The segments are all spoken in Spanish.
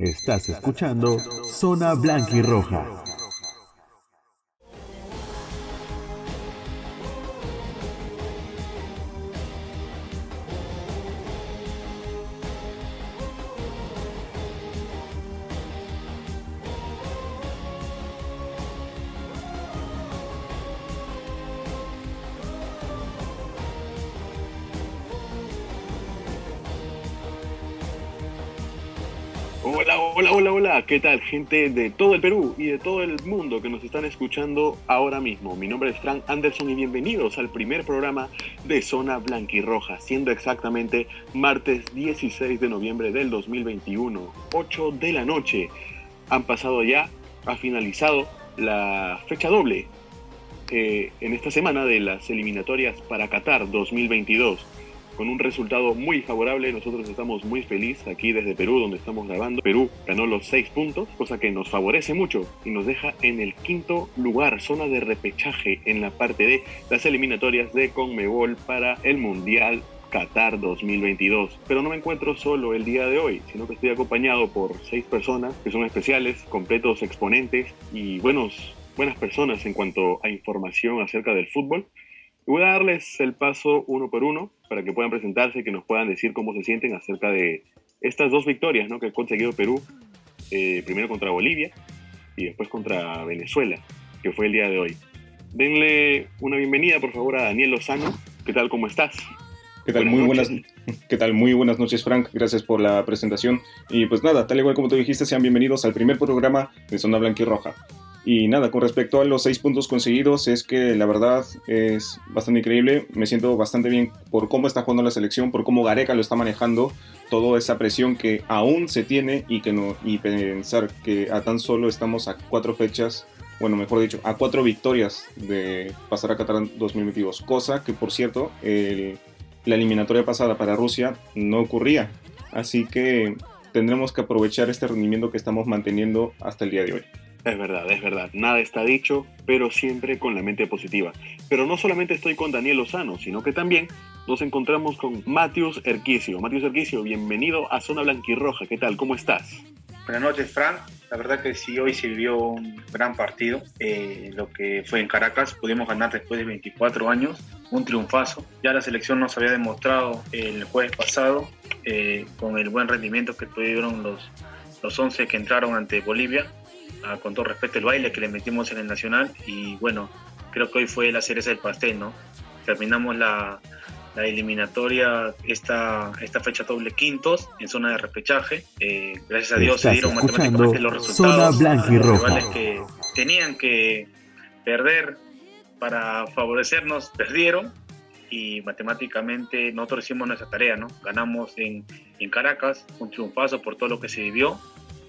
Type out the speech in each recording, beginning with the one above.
Estás escuchando Zona Blanca y Roja. ¿Qué tal gente de todo el Perú y de todo el mundo que nos están escuchando ahora mismo? Mi nombre es Frank Anderson y bienvenidos al primer programa de Zona Blanquirroja, siendo exactamente martes 16 de noviembre del 2021, 8 de la noche. Han pasado ya, ha finalizado la fecha doble eh, en esta semana de las eliminatorias para Qatar 2022 con un resultado muy favorable. Nosotros estamos muy felices aquí desde Perú, donde estamos grabando. Perú ganó los seis puntos, cosa que nos favorece mucho y nos deja en el quinto lugar, zona de repechaje en la parte de las eliminatorias de Conmebol para el Mundial Qatar 2022. Pero no me encuentro solo el día de hoy, sino que estoy acompañado por seis personas que son especiales, completos exponentes y buenos, buenas personas en cuanto a información acerca del fútbol. Voy a darles el paso uno por uno para que puedan presentarse y que nos puedan decir cómo se sienten acerca de estas dos victorias ¿no? que ha conseguido Perú, eh, primero contra Bolivia y después contra Venezuela, que fue el día de hoy. Denle una bienvenida, por favor, a Daniel Lozano. ¿Qué tal? ¿Cómo estás? ¿Qué tal? Muy buenas, ¿Qué tal? Muy buenas noches, Frank. Gracias por la presentación. Y pues nada, tal igual como tú dijiste, sean bienvenidos al primer programa de Zona Blanca y Roja. Y nada, con respecto a los seis puntos conseguidos, es que la verdad es bastante increíble. Me siento bastante bien por cómo está jugando la selección, por cómo Gareca lo está manejando, toda esa presión que aún se tiene y, que no, y pensar que a tan solo estamos a cuatro fechas, bueno, mejor dicho, a cuatro victorias de pasar a Qatar 2022. Cosa que, por cierto, la eliminatoria pasada para Rusia no ocurría. Así que tendremos que aprovechar este rendimiento que estamos manteniendo hasta el día de hoy. Es verdad, es verdad. Nada está dicho, pero siempre con la mente positiva. Pero no solamente estoy con Daniel Lozano, sino que también nos encontramos con Matius Erquicio. Matius Erquicio, bienvenido a Zona Blanquirroja. ¿Qué tal? ¿Cómo estás? Buenas noches, Frank. La verdad que sí, hoy se vivió un gran partido. Eh, lo que fue en Caracas, pudimos ganar después de 24 años, un triunfazo. Ya la selección nos había demostrado el jueves pasado eh, con el buen rendimiento que tuvieron los, los 11 que entraron ante Bolivia con todo respeto el baile que le metimos en el Nacional y bueno, creo que hoy fue la cereza del pastel, ¿no? Terminamos la, la eliminatoria, esta, esta fecha doble quintos en zona de repechaje. Eh, gracias a Dios se dieron matemáticamente los resultados. Zona y rivales que tenían que perder para favorecernos, perdieron y matemáticamente nosotros hicimos nuestra tarea, ¿no? Ganamos en, en Caracas, un triunfazo por todo lo que se vivió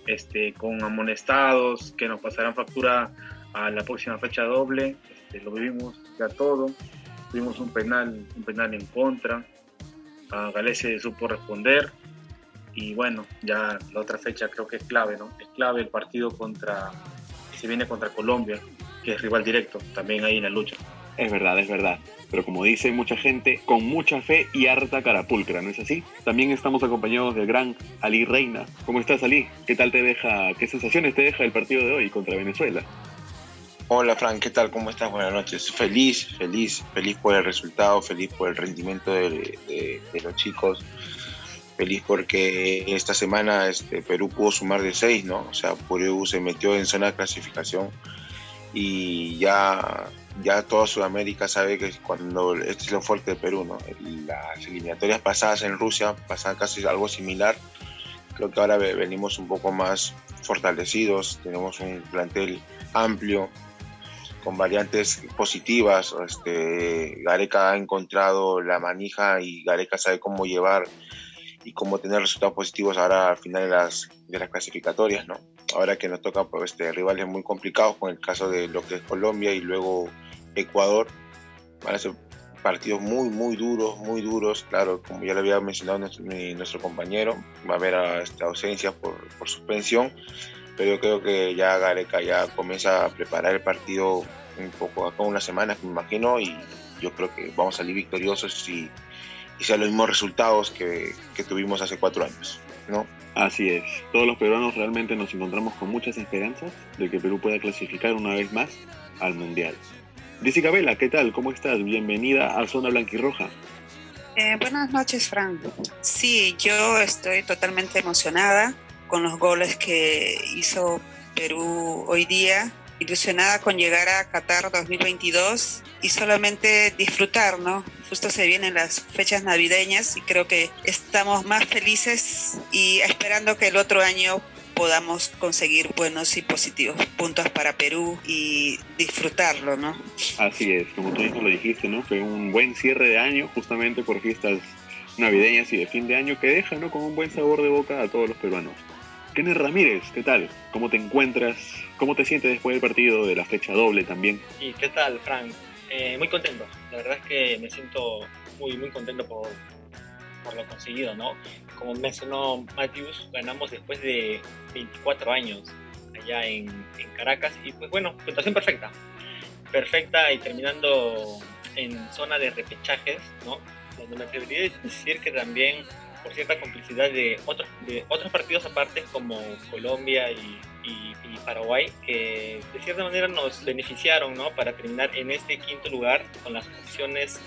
este, con amonestados, que nos pasarán factura a la próxima fecha doble. Este, lo vivimos ya todo. Tuvimos un penal, un penal en contra. A Galese supo responder. Y bueno, ya la otra fecha creo que es clave, ¿no? Es clave el partido contra, se viene contra Colombia, que es rival directo, también ahí en la lucha. Es verdad, es verdad pero como dice mucha gente, con mucha fe y harta carapulcra, ¿no es así? También estamos acompañados del gran Ali Reina. ¿Cómo estás, Ali? ¿Qué tal te deja, qué sensaciones te deja el partido de hoy contra Venezuela? Hola Frank, ¿qué tal? ¿Cómo estás? Buenas noches. Feliz, feliz, feliz por el resultado, feliz por el rendimiento de, los chicos, feliz porque esta semana este, Perú pudo sumar de seis, ¿no? O sea, Perú se metió en zona de clasificación y ya ya toda Sudamérica sabe que cuando este es lo fuerte de Perú, ¿no? Las eliminatorias pasadas en Rusia pasaban casi algo similar. Creo que ahora venimos un poco más fortalecidos, tenemos un plantel amplio, con variantes positivas. Este, Gareca ha encontrado la manija y Gareca sabe cómo llevar y cómo tener resultados positivos ahora al final de las, de las clasificatorias, ¿no? Ahora que nos toca pues, este, rivales muy complicados, con el caso de lo que es Colombia y luego Ecuador. Van a ser partidos muy, muy duros, muy duros. Claro, como ya le había mencionado nuestro, compañero, va a haber esta ausencia por, por, suspensión. Pero yo creo que ya Gareca ya comienza a preparar el partido un poco, acá unas semanas, me imagino, y yo creo que vamos a salir victoriosos y, y sean los mismos resultados que, que tuvimos hace cuatro años. ¿no? Así es. Todos los peruanos realmente nos encontramos con muchas esperanzas de que Perú pueda clasificar una vez más al Mundial. Jessica Vela, ¿qué tal? ¿Cómo estás? Bienvenida a Zona Blanquirroja. Eh, buenas noches, Frank. Sí, yo estoy totalmente emocionada con los goles que hizo Perú hoy día, ilusionada con llegar a Qatar 2022 y solamente disfrutar, ¿no? Justo se vienen las fechas navideñas y creo que estamos más felices y esperando que el otro año podamos conseguir buenos y positivos puntos para Perú y disfrutarlo, ¿no? Así es, como tú mismo lo dijiste, ¿no? Fue un buen cierre de año justamente por fiestas navideñas y de fin de año que deja, ¿no? Con un buen sabor de boca a todos los peruanos. Kenneth Ramírez, ¿qué tal? ¿Cómo te encuentras? ¿Cómo te sientes después del partido de la fecha doble también? ¿Y qué tal, Frank? Eh, muy contento. La verdad es que me siento muy, muy contento por, por lo conseguido, ¿no? Como mencionó Matthews, ganamos después de 24 años allá en, en Caracas y pues bueno, puntuación perfecta. Perfecta y terminando en zona de repechajes, ¿no? Donde me atrevería a decir que también por cierta complicidad de otros, de otros partidos aparte como Colombia y, Paraguay, que de cierta manera nos beneficiaron ¿no? para terminar en este quinto lugar con las opciones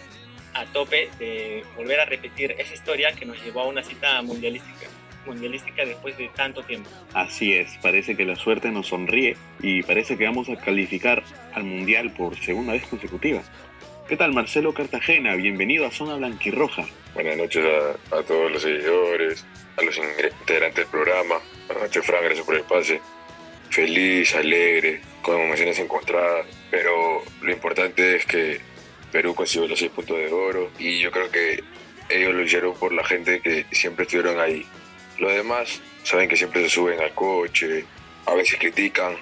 a tope de volver a repetir esa historia que nos llevó a una cita mundialística mundialística después de tanto tiempo. Así es, parece que la suerte nos sonríe y parece que vamos a calificar al mundial por segunda vez consecutiva. ¿Qué tal Marcelo Cartagena? Bienvenido a Zona Blanquirroja. Buenas noches a, a todos los seguidores, a los integrantes del programa. Buenas noches Frank, gracias por el pase. Feliz, alegre, con emociones encontradas, pero lo importante es que Perú consiguió los seis puntos de oro y yo creo que ellos lo hicieron por la gente que siempre estuvieron ahí. Los demás saben que siempre se suben al coche, a veces critican,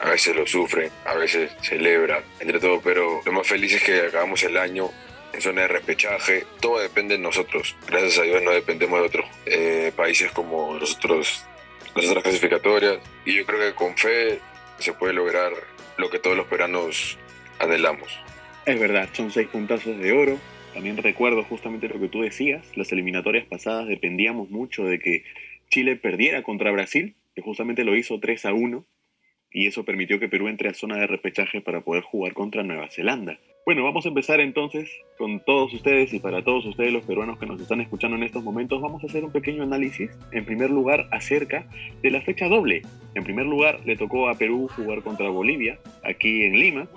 a veces lo sufren, a veces celebran, entre todo, pero lo más feliz es que acabamos el año en zona de repechaje, todo depende de nosotros. Gracias a Dios no dependemos de otros eh, países como los otros, las otras clasificatorias y yo creo que con fe se puede lograr lo que todos los peruanos anhelamos. Es verdad, son seis puntazos de oro, también recuerdo justamente lo que tú decías, las eliminatorias pasadas dependíamos mucho de que Chile perdiera contra Brasil, que justamente lo hizo 3 a 1, y eso permitió que Perú entre a zona de repechaje para poder jugar contra Nueva Zelanda. Bueno, vamos a empezar entonces con todos ustedes y para todos ustedes los peruanos que nos están escuchando en estos momentos, vamos a hacer un pequeño análisis, en primer lugar, acerca de la fecha doble. En primer lugar, le tocó a Perú jugar contra Bolivia, aquí en Lima,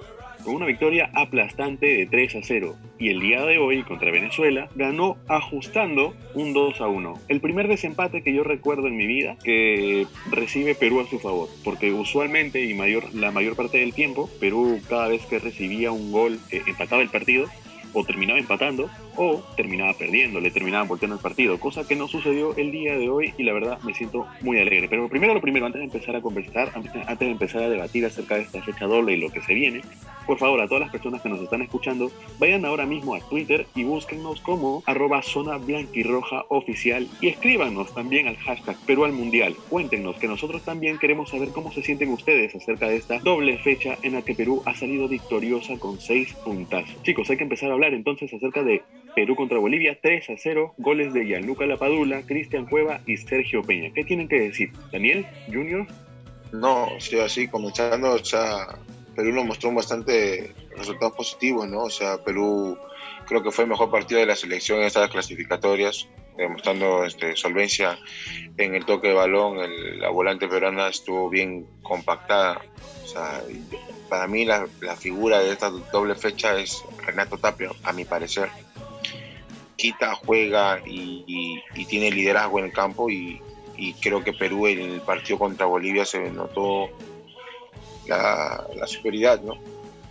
con una victoria aplastante de 3 a 0 y el día de hoy contra Venezuela ganó ajustando un 2 a 1. El primer desempate que yo recuerdo en mi vida que recibe Perú a su favor, porque usualmente y mayor, la mayor parte del tiempo Perú cada vez que recibía un gol eh, empataba el partido o terminaba empatando o terminaba perdiendo, le terminaban volteando el partido, cosa que no sucedió el día de hoy y la verdad me siento muy alegre. Pero primero lo primero, antes de empezar a conversar, antes de empezar a debatir acerca de esta fecha doble y lo que se viene, por favor a todas las personas que nos están escuchando, vayan ahora mismo a Twitter y búsquennos como arroba zona blanquirroja oficial y escríbanos también al hashtag Perú al Mundial. Cuéntenos que nosotros también queremos saber cómo se sienten ustedes acerca de esta doble fecha en la que Perú ha salido victoriosa con seis puntazos. Chicos, hay que empezar a hablar entonces acerca de Perú contra Bolivia 3 a 0, goles de Gianluca Lapadula, Cristian Cueva y Sergio Peña. ¿Qué tienen que decir? Daniel, Junior. No, sí, así comenzando, o sea, Perú nos mostró bastante resultados positivos, ¿no? O sea, Perú creo que fue el mejor partido de la selección en estas clasificatorias, demostrando este, solvencia en el toque de balón, el, la volante peruana estuvo bien compactada. O sea, para mí la, figura de esta doble fecha es Renato Tapia, a mi parecer quita, juega y, tiene liderazgo en el campo y, creo que Perú en el partido contra Bolivia se notó la, superioridad, ¿no?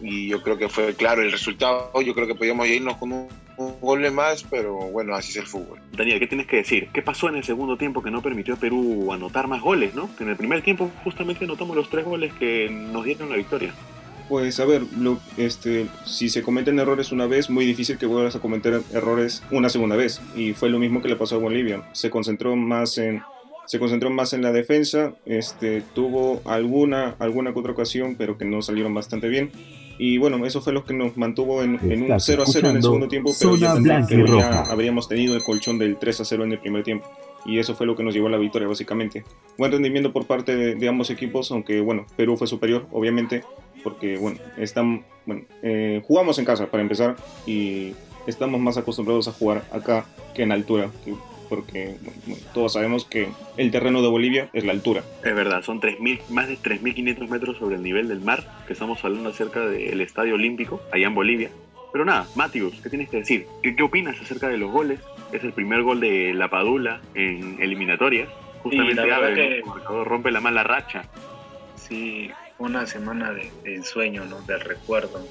Y yo creo que fue claro el resultado, yo creo que podíamos irnos con un, un gol más, pero bueno, así es el fútbol. Daniel, ¿qué tienes que decir? ¿Qué pasó en el segundo tiempo que no permitió a Perú anotar más goles, no? Que en el primer tiempo justamente anotamos los tres goles que nos dieron la victoria. Pues a ver, lo, este, si se cometen errores una vez, muy difícil que vuelvas a cometer errores una segunda vez. Y fue lo mismo que le pasó a Bolivia. Se concentró más en, se concentró más en la defensa, este, tuvo alguna, alguna que otra ocasión, pero que no salieron bastante bien. Y bueno, eso fue lo que nos mantuvo en, en un 0 a 0 en el segundo tiempo, pero ya, pero ya habríamos tenido el colchón del 3 a 0 en el primer tiempo. Y eso fue lo que nos llevó a la victoria básicamente. Buen rendimiento por parte de, ambos equipos, aunque bueno, Perú fue superior, obviamente, porque bueno, están, bueno eh, jugamos en casa para empezar y estamos más acostumbrados a jugar acá que en altura, porque todos sabemos que el terreno de Bolivia es la altura. Es verdad, son 3, más de 3.500 metros sobre el nivel del mar, que estamos hablando acerca del Estadio Olímpico, allá en Bolivia. Pero nada, Matius, ¿qué tienes que decir? ¿Qué, opinas acerca de los goles? Es el primer gol de La Padula en eliminatorias. Justamente sí, rompe la mala racha. Sí, una semana de, ensueño, ¿no? Del recuerdo.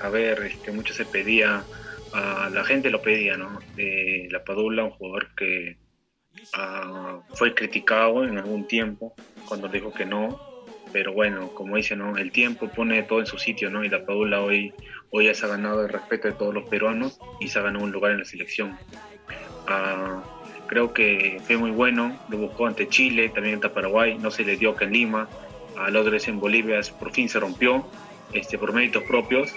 A ver, este, mucho se pedía la gente lo pedía, ¿no? la Padula, un jugador que ah, fue criticado en algún tiempo cuando dijo que no, pero bueno, como dice, ¿no? El tiempo pone todo en su sitio, ¿no? Y la Padula hoy, hoy ya se ha ganado el respeto de todos los peruanos y se ha ganado un lugar en la selección. Ah, creo que fue muy bueno, lo buscó ante Chile, también ante Paraguay, no se le dio que en Lima, a los en Bolivia por fin se rompió, este, por méritos propios,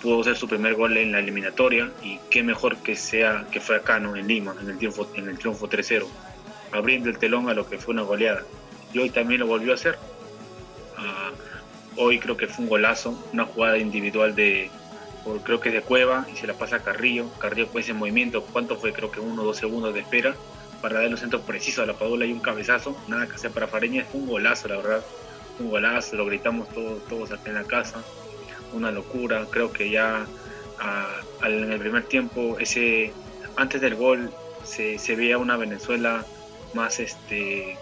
pudo hacer su primer gol en la eliminatoria y qué mejor que sea que fue acá ¿no? en Lima en el triunfo en el triunfo 3-0 abriendo el telón a lo que fue una goleada y hoy también lo volvió a hacer ah, hoy creo que fue un golazo una jugada individual de creo que de Cueva y se la pasa a Carrillo. Carrillo con ese movimiento cuánto fue creo que uno o dos segundos de espera para darle un centro preciso a la Padula y un cabezazo. Nada que hacer para Fareña fue un golazo la verdad. Un golazo lo gritamos todos todos aquí en la casa. Una locura. Creo que ya en el primer tiempo, ese antes del gol, se, se veía una Venezuela más este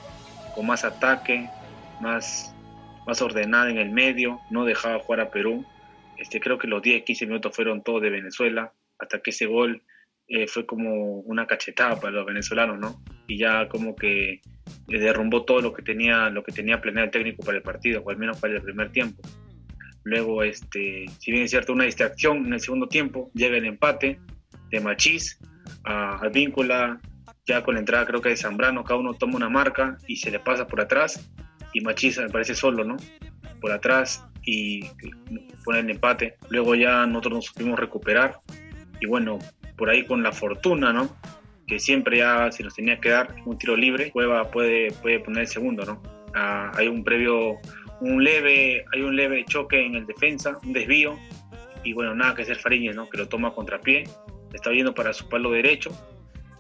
con más ataque, más, más ordenada en el medio, no dejaba jugar a Perú. Este, creo que los 10, 15 minutos fueron todos de Venezuela, hasta que ese gol eh, fue como una cachetada para los venezolanos, ¿no? Y ya como que derrumbó todo lo que tenía, lo que tenía planeado el técnico para el partido, o al menos para el primer tiempo. Luego, este, si bien es cierto, una distracción en el segundo tiempo, llega el empate de Machís a Advíncula, ya con la entrada creo que de Zambrano, cada uno toma una marca y se le pasa por atrás y Machís me parece solo, ¿no? Por atrás y pone el empate. Luego ya nosotros nos supimos recuperar y bueno, por ahí con la fortuna, ¿no? Que siempre ya se nos tenía que dar un tiro libre, Cueva puede, puede poner el segundo, ¿no? Ah, hay un previo un leve, hay un leve choque en el defensa, un desvío, y bueno, nada que hacer Fariñez, ¿no? Que lo toma contra pie, está yendo para su palo derecho,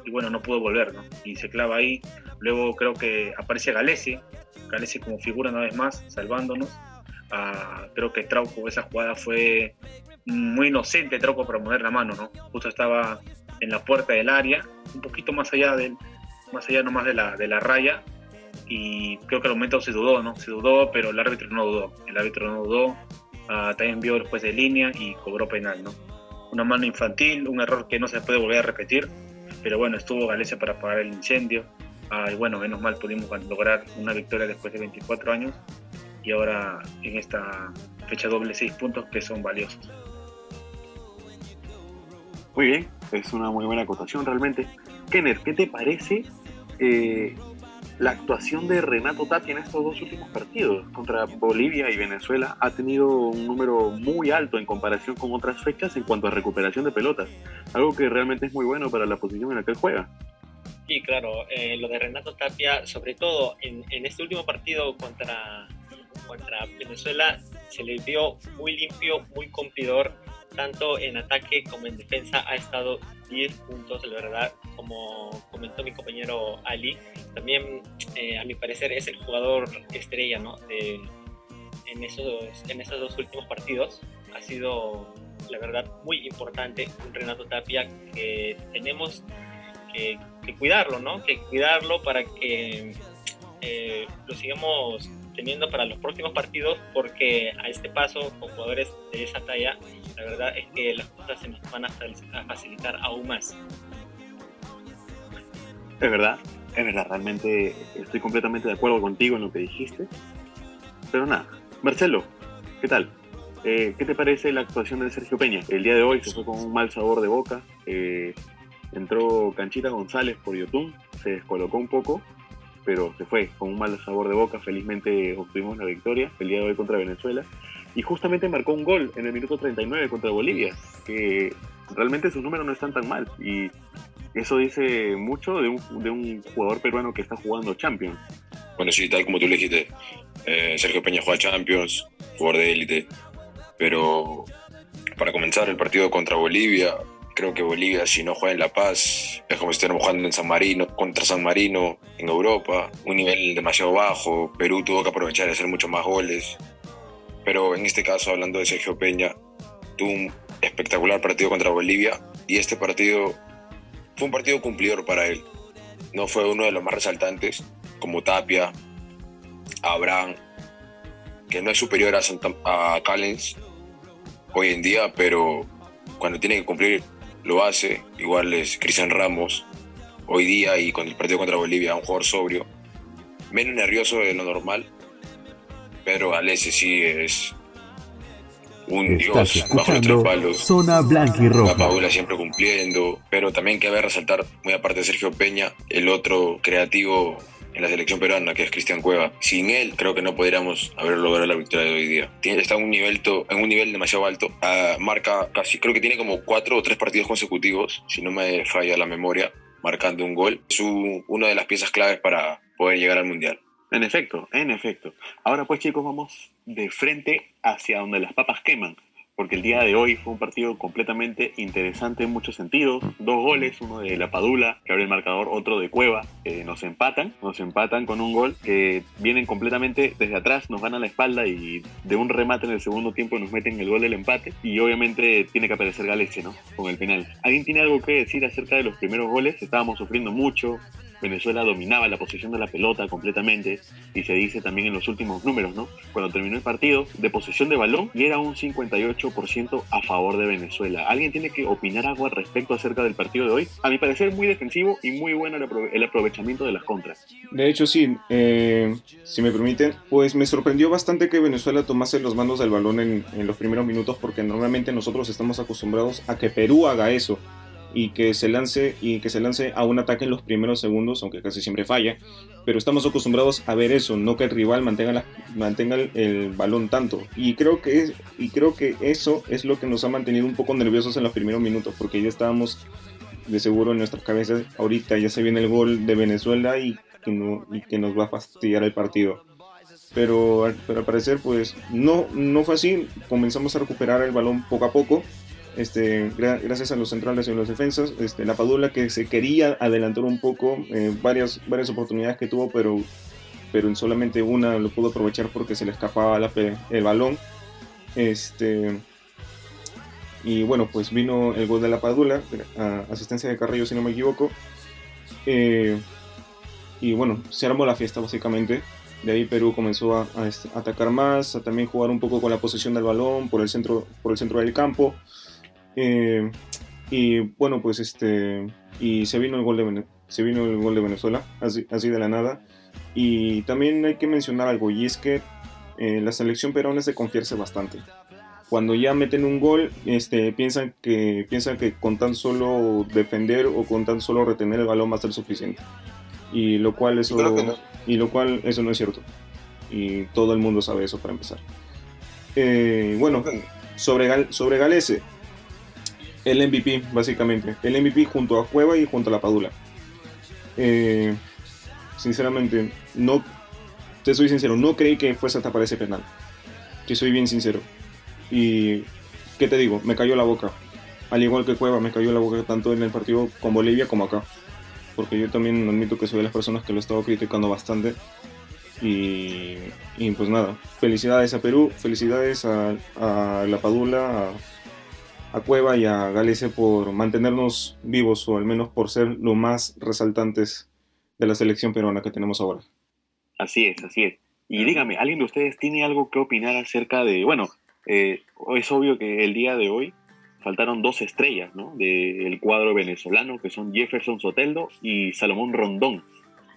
y bueno, no pudo volver, ¿no? Y se clava ahí. Luego creo que aparece Galese, Galese como figura una vez más, salvándonos. Ah, creo que Trauco, esa jugada fue muy inocente, Trauco, para mover la mano, ¿no? Justo estaba en la puerta del área, un poquito más allá del, más allá nomás de la, de la raya, y creo que al momento se dudó, ¿no? Se dudó, pero el árbitro no dudó. El árbitro no dudó, ah, también vio después de línea y cobró penal, ¿no? Una mano infantil, un error que no se puede volver a repetir, pero bueno, estuvo Galicia para apagar el incendio. Ah, y bueno, menos mal pudimos lograr una victoria después de 24 años y ahora en esta fecha doble seis puntos que son valiosos. Muy bien, es una muy buena acotación realmente. Kenner, ¿qué te parece eh, la actuación de Renato Tati en estos dos últimos partidos contra Bolivia y Venezuela ha tenido un número muy alto en comparación con otras fechas en cuanto a recuperación de pelotas, algo que realmente es muy bueno para la posición en la que él juega. Sí, claro, eh, lo de Renato Tapia, sobre todo en, este último partido contra, Venezuela, se le vio muy limpio, muy cumplidor, tanto en ataque como en defensa, ha estado 10 puntos, la verdad, como comentó mi compañero Ali, también eh, a mi parecer es el jugador estrella ¿no? en, esos, en esos dos últimos partidos. Ha sido, la verdad, muy importante un Renato Tapia que tenemos que, cuidarlo, ¿no? Que cuidarlo para que eh, lo sigamos teniendo para los próximos partidos porque a este paso con jugadores de esa talla la verdad es que las cosas se nos van a facilitar aún más es verdad, es verdad, realmente estoy completamente de acuerdo contigo en lo que dijiste. Pero nada, Marcelo, ¿qué tal? Eh, ¿Qué te parece la actuación de Sergio Peña? El día de hoy se fue con un mal sabor de boca. Eh, entró Canchita González por YouTube, se descolocó un poco, pero se fue con un mal sabor de boca. Felizmente obtuvimos la victoria el día de hoy contra Venezuela. Y justamente marcó un gol en el minuto 39 contra Bolivia, que realmente sus números no están tan mal. Y Eso dice mucho de un, de un jugador peruano que está jugando Champions. Bueno, sí, tal como tú le dijiste, eh, Sergio Peña juega Champions, jugador de élite, pero para comenzar el partido contra Bolivia, creo que Bolivia si no juega en La Paz es como si estuviéramos jugando en San Marino, contra San Marino en Europa, un nivel demasiado bajo, Perú tuvo que aprovechar y hacer muchos más goles, pero en este caso hablando de Sergio Peña, tuvo un espectacular partido contra Bolivia y este partido fue un partido cumplidor para él, no fue uno de los más resaltantes como Tapia, Abraham, que no es superior a, a Callens hoy en día, pero cuando tiene que cumplir lo hace. Igual es Cristian Ramos hoy día y con el partido contra Bolivia, un jugador sobrio, menos nervioso de lo normal, pero Alessi sí es un dios bajo los tres palos. Zona blanca y roja. La Paula siempre cumpliendo, pero también cabe resaltar, muy aparte de Sergio Peña, el otro creativo en la selección peruana, que es Cristian Cueva. Sin él, creo que no podríamos haber logrado la victoria de hoy día. está en un nivel, en un nivel demasiado alto. Ah, marca casi, creo que tiene como cuatro o tres partidos consecutivos, si no me falla la memoria, marcando un gol. Es una de las piezas claves para poder llegar al Mundial. En efecto, en efecto. Ahora pues chicos, vamos de frente hacia donde las papas queman porque el día de hoy fue un partido completamente interesante en muchos sentidos. Dos goles, uno de La Padula, que abre el marcador, otro de Cueva, nos empatan, nos empatan con un gol que vienen completamente desde atrás, nos ganan la espalda y de un remate en el segundo tiempo nos meten el gol del empate. Y obviamente tiene que aparecer Galese, ¿no? Con el penal. ¿Alguien tiene algo que decir acerca de los primeros goles? Estábamos sufriendo mucho, Venezuela dominaba la posición de la pelota completamente y se dice también en los últimos números, ¿no? Cuando terminó el partido, de posesión de balón y era un 58% a favor de Venezuela. ¿Alguien tiene que opinar algo al respecto acerca del partido de hoy? A mi parecer muy defensivo y muy bueno el aprovechamiento de las contras. De hecho, sí, eh, si me permiten, pues me sorprendió bastante que Venezuela tomase los mandos del balón en los primeros minutos porque normalmente nosotros estamos acostumbrados a que Perú haga eso y que se lance y que se lance a un ataque en los primeros segundos, aunque casi siempre falla, pero estamos acostumbrados a ver eso, no que el rival mantenga, la, mantenga el, balón tanto. Y creo que y creo que eso es lo que nos ha mantenido un poco nerviosos en los primeros minutos, porque ya estábamos de seguro en nuestras cabezas ahorita ya se viene el gol de Venezuela y que, nos va a fastidiar el partido. Pero, pero al parecer pues no, no fue así, comenzamos a recuperar el balón poco a poco este, gracias a los centrales y a los defensas. Este, la Padula que se quería adelantar un poco, eh, varias, varias oportunidades que tuvo, pero, pero en solamente una lo pudo aprovechar porque se le escapaba el balón. Este, y bueno, pues vino el gol de la Padula, asistencia de Carrillo si no me equivoco. Eh, y bueno, se armó la fiesta básicamente. De ahí Perú comenzó a, a, este, atacar más, a también jugar un poco con la posesión del balón por el centro, por el centro del campo. Eh, y bueno, pues este. Y se vino el gol de, se vino el gol de Venezuela, así, así, de la nada. Y también hay que mencionar algo, y es que eh, la selección peruana es de confiarse bastante. Cuando ya meten un gol, este, piensan, que, piensan que con tan solo defender o con tan solo retener el balón va a ser suficiente. Y lo cual eso, y lo cual eso no es cierto. Y todo el mundo sabe eso para empezar. Eh, bueno, sobre, sobre Galese, el MVP, básicamente. El MVP junto a Cueva y junto a la Padula. Eh, sinceramente, no. Te soy sincero, no creí que fuese a tapar ese penal. Que soy bien sincero. Y. ¿Qué te digo? Me cayó la boca. Al igual que Cueva, me cayó la boca tanto en el partido con Bolivia como acá. Porque yo también admito que soy de las personas que lo he estado criticando bastante. Y, y pues nada, felicidades a Perú, felicidades a, la Padula, a Cueva y a Galicia por mantenernos vivos o al menos por ser lo más resaltantes de la selección peruana que tenemos ahora. Así es, así es. Y dígame, ¿alguien de ustedes tiene algo que opinar acerca de, bueno, eh, es obvio que el día de hoy faltaron dos estrellas ¿no? del cuadro venezolano, que son Jefferson Soteldo y Salomón Rondón.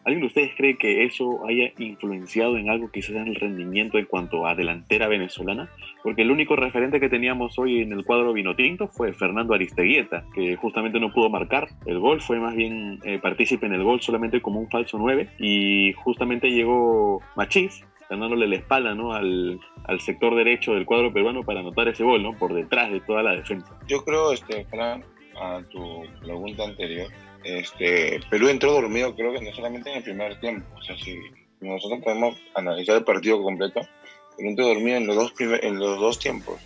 ¿Alguien de ustedes cree que eso haya influenciado en algo quizás en el rendimiento en cuanto a delantera venezolana? Porque el único referente que teníamos hoy en el cuadro vinotinto fue Fernando Aristeguieta, que justamente no pudo marcar el gol, fue más bien eh, partícipe en el gol solamente como un falso 9 y justamente llegó Machís ganándole la espalda ¿no? al, al, sector derecho del cuadro peruano para anotar ese gol, ¿no? por detrás de toda la defensa. Yo creo, este, Fran, a tu pregunta anterior, este, Perú entró dormido, creo que no solamente en el primer tiempo. O sea, si nosotros podemos analizar el partido completo, Perú entró dormido en los dos, tiempos,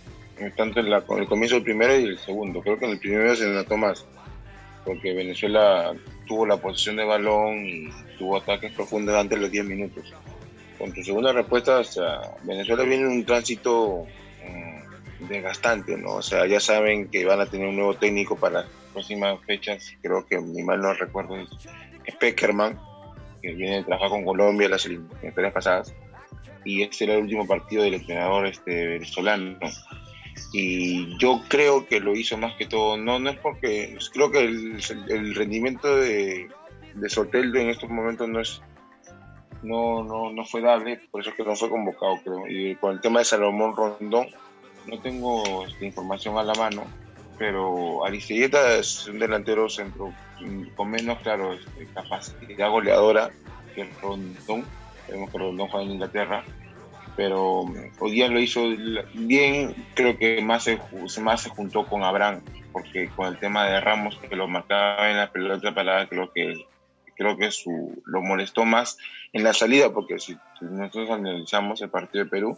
tanto en, el comienzo del primero y el segundo. Creo que en el primero se notó más, porque Venezuela tuvo la posición de balón y tuvo ataques profundos antes los 10 minutos. Con tu segunda respuesta, Venezuela viene en un tránsito mm, desgastante, ¿no? O sea, ya saben que van a tener un nuevo técnico para próximas fechas, creo que ni mal no recuerdo, es Peckerman, que viene a trabajar con Colombia las elecciones pasadas, y este era el último partido del entrenador este, venezolano. Y yo creo que lo hizo más que todo, no, no es porque, creo que el, rendimiento de, de Soteldo en estos momentos no es no, no, no fue dable, por eso es que no fue convocado, creo. Y con el tema de Salomón Rondón, no tengo esta información a la mano, pero Aristegueta es un delantero centro con menos, claro, este, capacidad goleadora que Rondón. Vemos que Rondón juega en Inglaterra, pero mm, hoy día lo hizo bien, creo que más se, más se juntó con Abraham, porque con el tema de Ramos, que lo marcaba en la pelota parada, creo que creo que su, lo molestó más en la salida, porque si, nosotros analizamos el partido de Perú,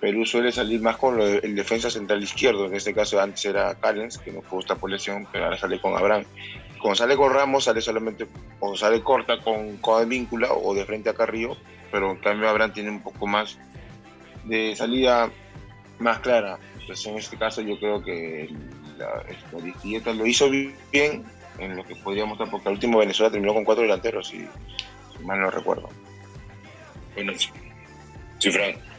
Perú suele salir más con el defensa central izquierdo, en este caso antes era Callens, que no fue esta por lesión, pero ahora sale con Abraham. Cuando sale con Ramos, sale solamente, o sale corta con, con víncula o de frente a Carrillo, pero en cambio Abraham tiene un poco más de salida más clara. Entonces en este caso yo creo que la, la lo hizo bien en lo que podríamos estar, porque el último Venezuela terminó con cuatro delanteros, y mal no recuerdo. Bueno, sí, Frank.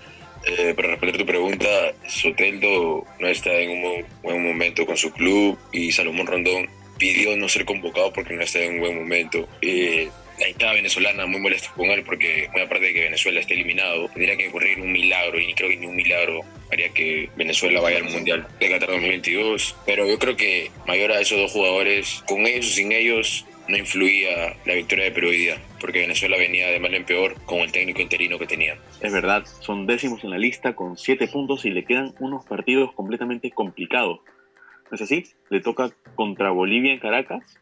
Eh, para responder tu pregunta, Soteldo no está en un buen momento con su club y Salomón Rondón pidió no ser convocado porque no está en un buen momento. Eh, la hinchada venezolana muy molesta con él porque, muy aparte de que Venezuela esté eliminado, tendría que ocurrir un milagro y creo que ni un milagro haría que Venezuela vaya al Mundial de Qatar 2022. Pero yo creo que mayor a esos dos jugadores, con ellos o sin ellos, no influía la victoria de Perú hoy día, porque Venezuela venía de mal en peor con el técnico interino que tenía. Es verdad, son décimos en la lista con siete puntos y le quedan unos partidos completamente complicados. ¿No es así? Le toca contra Bolivia en Caracas,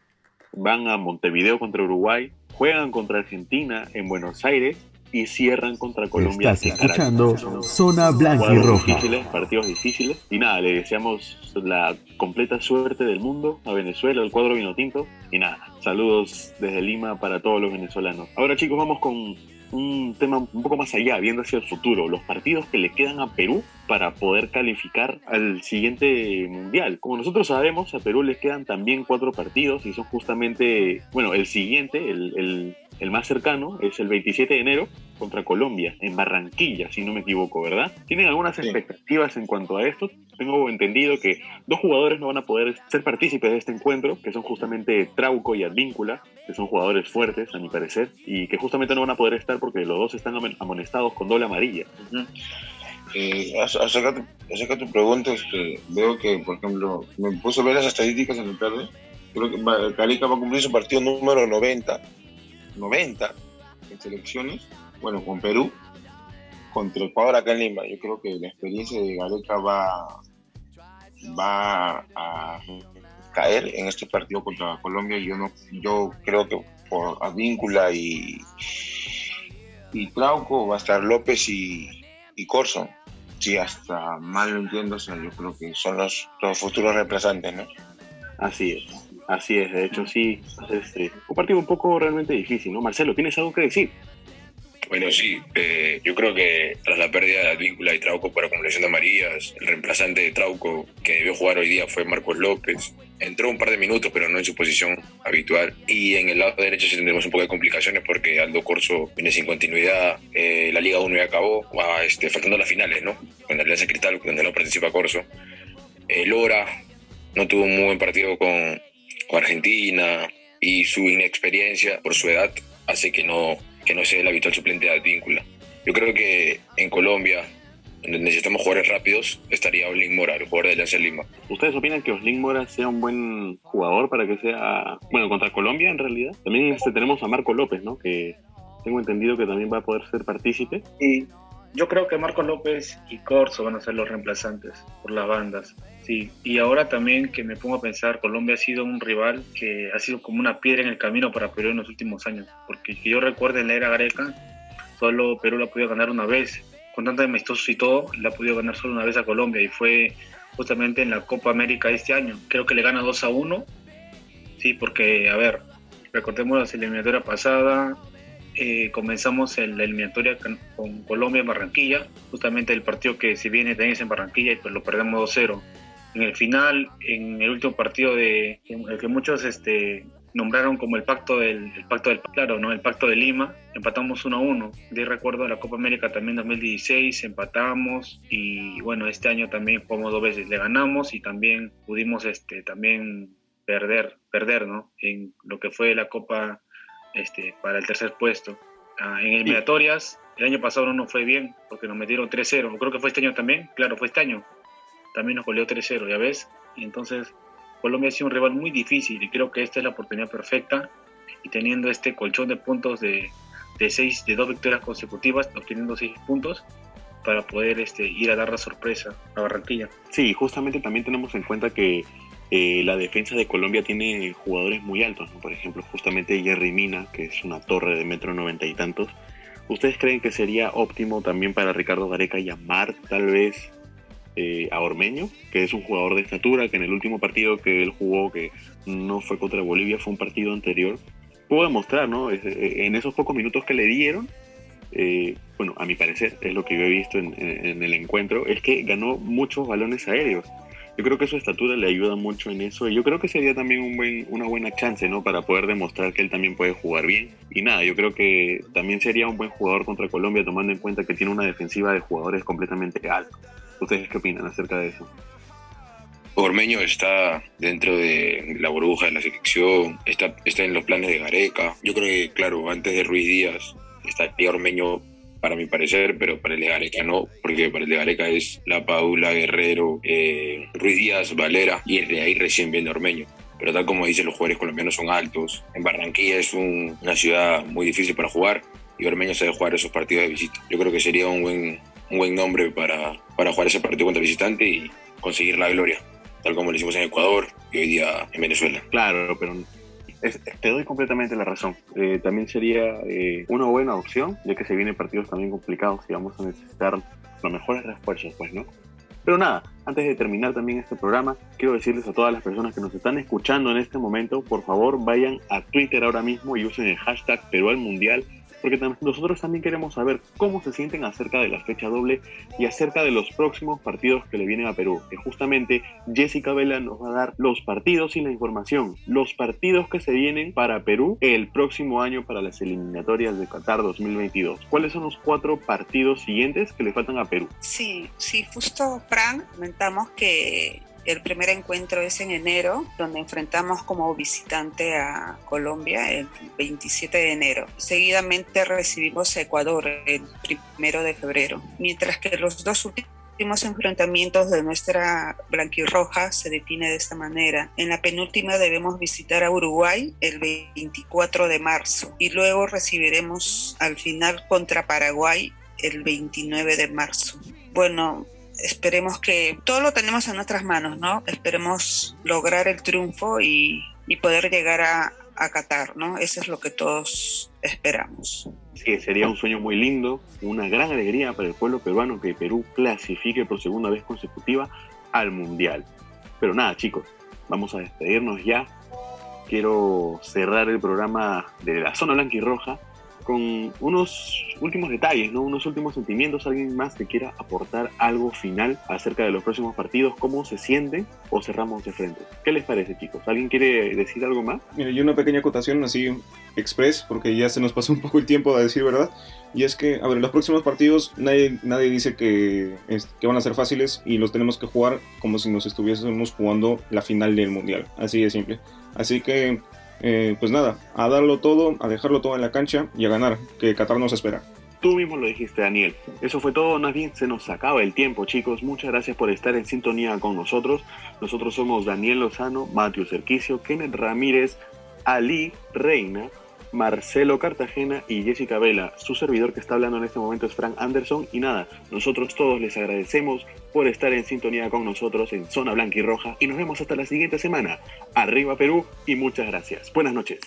van a Montevideo contra Uruguay, juegan contra Argentina en Buenos Aires y cierran contra Colombia. Estás escuchando Zona Blanca y Roja. Difíciles, partidos difíciles. Y nada, le deseamos la completa suerte del mundo a Venezuela, al cuadro vino tinto. Y nada, saludos desde Lima para todos los venezolanos. Ahora chicos, vamos con un tema un poco más allá, viendo hacia el futuro, los partidos que le quedan a Perú para poder calificar al siguiente mundial. Como nosotros sabemos, a Perú le quedan también cuatro partidos y son justamente, bueno, el siguiente, el, el más cercano es el 27 de enero contra Colombia, en Barranquilla, si no me equivoco, ¿verdad? ¿Tienen algunas expectativas en cuanto a esto? Tengo entendido que dos jugadores no van a poder ser partícipes de este encuentro, que son justamente Trauco y Advíncula, que son jugadores fuertes, a mi parecer, y que justamente no van a poder estar porque los dos están amonestados con doble amarilla. Eh, acerca, de tu pregunta, este, veo que, por ejemplo, me puse a ver las estadísticas en el tarde. Creo que Calica va a cumplir su partido número 90 90 en selecciones, bueno, con Perú, contra Ecuador acá en Lima. Yo creo que la experiencia de Gareca va, va a caer en este partido contra Colombia. Yo no, yo creo que por Advíncula y, y Trauco va a estar López y, y Corso. Sí, hasta mal lo entiendo, yo creo que son los, los futuros reemplazantes, ¿no? Así es. Así es, de hecho sí, este, un partido un poco realmente difícil, ¿no? Marcelo, ¿tienes algo que decir? Bueno, sí, eh, yo creo que tras la pérdida de Advíncula y Trauco para acumulación de Marías, el reemplazante de Trauco que debió jugar hoy día fue Marcos López. Entró un par de minutos, pero no en su posición habitual. Y en el lado derecho sí tendremos un poco de complicaciones porque Aldo Corso viene sin continuidad. Eh, la Liga 1 ya acabó, va este, faltando las finales, ¿no? Con la Alianza Cristal, donde no participa Corso. Eh, Lora no tuvo un muy buen partido con, Argentina y su inexperiencia por su edad hace que no, que no sea el habitual suplente de Advíncula. Yo creo que en Colombia, donde necesitamos jugadores rápidos, estaría Oslin Mora, el jugador de Alianza Lima. ¿Ustedes opinan que Oslin Mora sea un buen jugador para que sea, bueno, contra Colombia en realidad? También este, tenemos a Marco López, ¿no? Que tengo entendido que también va a poder ser partícipe. Y Yo creo que Marcos López y Corso van a ser los reemplazantes por las bandas. Sí, y ahora también que me pongo a pensar, Colombia ha sido un rival que ha sido como una piedra en el camino para Perú en los últimos años, porque que yo recuerdo en la era greca, solo Perú la ha podido ganar una vez, con tanto amistosos y todo, la ha ganar solo una vez a Colombia y fue justamente en la Copa América este año. Creo que le gana 2 a 1, sí, porque, a ver, recordemos la eliminatoria pasada, eh, comenzamos en la eliminatoria con, Colombia en Barranquilla, justamente el partido que se viene también es en Barranquilla y pues lo perdemos 2-0. En el final, en el último partido de el que muchos este, nombraron como el pacto del pacto del claro, ¿no? El pacto de Lima, empatamos 1 1. De recuerdo la Copa América también 2016 empatamos y bueno, este año también jugamos dos veces, le ganamos y también pudimos este también perder, perder, ¿no? En lo que fue la Copa este, para el tercer puesto. Ah, en eliminatorias, el año pasado no nos fue bien porque nos metieron 3-0. Creo que fue este año también. Claro, fue este año. También nos goleó 3-0, ya ves. Y entonces Colombia ha sido un rival muy difícil y creo que esta es la oportunidad perfecta. Y teniendo este colchón de puntos de, de, seis, de dos victorias consecutivas, obteniendo seis puntos, para poder este, ir a dar la sorpresa a Barranquilla. Sí, justamente también tenemos en cuenta que eh, la defensa de Colombia tiene jugadores muy altos, por ejemplo, justamente Jerry Mina, que es una torre de metro noventa y tantos. ¿Ustedes creen que sería óptimo también para Ricardo Gareca llamar tal vez eh, a Ormeño, que es un jugador de estatura, que en el último partido que él jugó, que no fue contra Bolivia, fue un partido anterior, pudo demostrar, ¿no? Eh, en esos pocos minutos que le dieron, bueno, a mi parecer, es lo que yo he visto en, en el encuentro, es que ganó muchos balones aéreos yo creo que su estatura le ayuda mucho en eso y yo creo que sería también un buen, una buena chance, ¿no? Para poder demostrar que él también puede jugar bien. Y nada, yo creo que también sería un buen jugador contra Colombia tomando en cuenta que tiene una defensiva de jugadores completamente alta. ¿Ustedes qué opinan acerca de eso? Ormeño está dentro de la burbuja de la selección, está, está en los planes de Gareca. Yo creo que, claro, antes de Ruiz Díaz estaría Ormeño para mi parecer, pero para el de Gareca no, porque para el de Gareca es La Paula, Guerrero, eh, Ruiz Díaz, Valera, y de ahí recién viene Ormeño. Pero tal como dicen, los jugadores colombianos son altos. En Barranquilla es una ciudad muy difícil para jugar y Ormeño sabe jugar esos partidos de visita. Yo creo que sería un buen, un buen nombre para, para jugar ese partido contra el visitante y conseguir la gloria, tal como lo hicimos en Ecuador y hoy día en Venezuela. Claro, pero te doy completamente la razón. Eh, también sería eh, una buena opción, ya que se vienen partidos también complicados y vamos a necesitar los mejores refuerzos, pues, ¿no? Pero nada, antes de terminar también este programa, quiero decirles a todas las personas que nos están escuchando en este momento, por favor vayan a Twitter ahora mismo y usen el hashtag Perú al Mundial porque nosotros también queremos saber cómo se sienten acerca de la fecha doble y acerca de los próximos partidos que le vienen a Perú. Que justamente Jessica Vela nos va a dar los partidos y la información, los partidos que se vienen para Perú el próximo año para las eliminatorias de Qatar 2022. ¿Cuáles son los cuatro partidos siguientes que le faltan a Perú? Sí, sí, justo Fran, comentamos que el primer encuentro es en enero, donde enfrentamos como visitante a Colombia el 27 de enero. Seguidamente recibimos a Ecuador el primero de febrero, mientras que los dos últimos enfrentamientos de nuestra blanquirroja se define de esta manera. En la penúltima debemos visitar a Uruguay el 24 de marzo y luego recibiremos al final contra Paraguay el 29 de marzo. Bueno, esperemos que todo lo tenemos en nuestras manos, ¿no? Esperemos lograr el triunfo y, poder llegar a, a Qatar, ¿no? Eso es lo que todos esperamos. Sí, sería un sueño muy lindo, una gran alegría para el pueblo peruano que Perú clasifique por segunda vez consecutiva al Mundial. Pero nada, chicos, vamos a despedirnos ya. Quiero cerrar el programa de la zona blanca y roja con unos últimos detalles, ¿no? unos últimos sentimientos, alguien más que quiera aportar algo final acerca de los próximos partidos, cómo se sienten o cerramos de frente. ¿Qué les parece chicos? ¿Alguien quiere decir algo más? Mira, yo una pequeña acotación así express, porque ya se nos pasó un poco el tiempo a decir verdad, y es que, a ver, los próximos partidos nadie, nadie dice que, que van a ser fáciles y los tenemos que jugar como si nos estuviésemos jugando la final del Mundial, así de simple. Así que eh, pues nada, a darlo todo, a dejarlo todo en la cancha y a ganar, que Qatar nos espera. Tú mismo lo dijiste, Daniel. Eso fue todo. Más bien se nos acaba el tiempo, chicos. Muchas gracias por estar en sintonía con nosotros. Nosotros somos Daniel Lozano, Mateo Cerquicio, Kenneth Ramírez, Ali Reina, Marcelo Cartagena y Jessica Vela. Su servidor que está hablando en este momento es Frank Anderson. Y nada, nosotros todos les agradecemos por estar en sintonía con nosotros en Zona Blanca y Roja. Y nos vemos hasta la siguiente semana. Arriba Perú y muchas gracias. Buenas noches.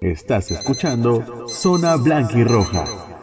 Estás escuchando Zona Blanca y Roja.